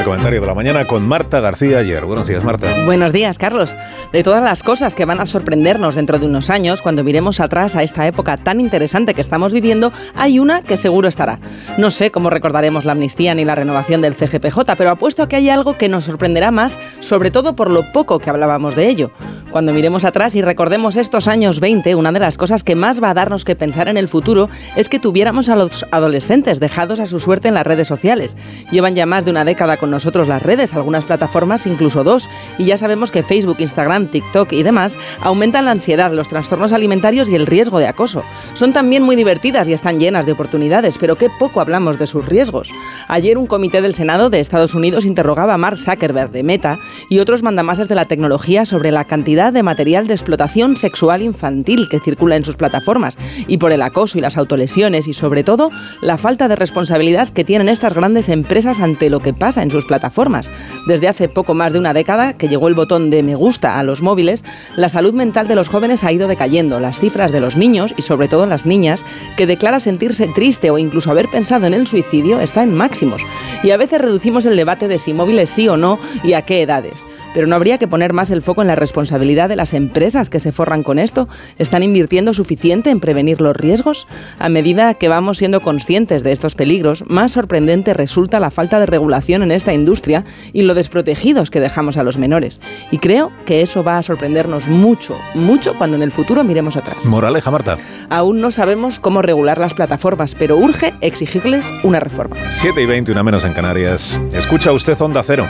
primer comentario de la mañana con Marta García ayer. Buenos días, Marta. Buenos días, Carlos. De todas las cosas que van a sorprendernos dentro de unos años, cuando miremos atrás a esta época tan interesante que estamos viviendo, hay una que seguro estará. No sé cómo recordaremos la amnistía ni la renovación del CGPJ, pero apuesto a que hay algo que nos sorprenderá más, sobre todo por lo poco que hablábamos de ello. Cuando miremos atrás y recordemos estos años 20, una de las cosas que más va a darnos que pensar en el futuro es que tuviéramos a los adolescentes dejados a su suerte en las redes sociales. Llevan ya más de una década con nosotros las redes, algunas plataformas incluso dos, y ya sabemos que Facebook, Instagram, TikTok y demás aumentan la ansiedad, los trastornos alimentarios y el riesgo de acoso. Son también muy divertidas y están llenas de oportunidades, pero qué poco hablamos de sus riesgos. Ayer un comité del Senado de Estados Unidos interrogaba a Mark Zuckerberg de Meta y otros mandamases de la tecnología sobre la cantidad de material de explotación sexual infantil que circula en sus plataformas y por el acoso y las autolesiones y sobre todo la falta de responsabilidad que tienen estas grandes empresas ante lo que pasa en sus plataformas. Desde hace poco más de una década que llegó el botón de me gusta a los móviles, la salud mental de los jóvenes ha ido decayendo. Las cifras de los niños y sobre todo las niñas que declara sentirse triste o incluso haber pensado en el suicidio está en máximos. Y a veces reducimos el debate de si móviles sí o no y a qué edades. Pero no habría que poner más el foco en la responsabilidad de las empresas que se forran con esto. ¿Están invirtiendo suficiente en prevenir los riesgos? A medida que vamos siendo conscientes de estos peligros, más sorprendente resulta la falta de regulación en esta industria y lo desprotegidos que dejamos a los menores. Y creo que eso va a sorprendernos mucho, mucho cuando en el futuro miremos atrás. Moraleja, Marta. Aún no sabemos cómo regular las plataformas, pero urge exigirles una reforma. 7 y 20, una menos en Canarias. Escucha usted Onda Cero.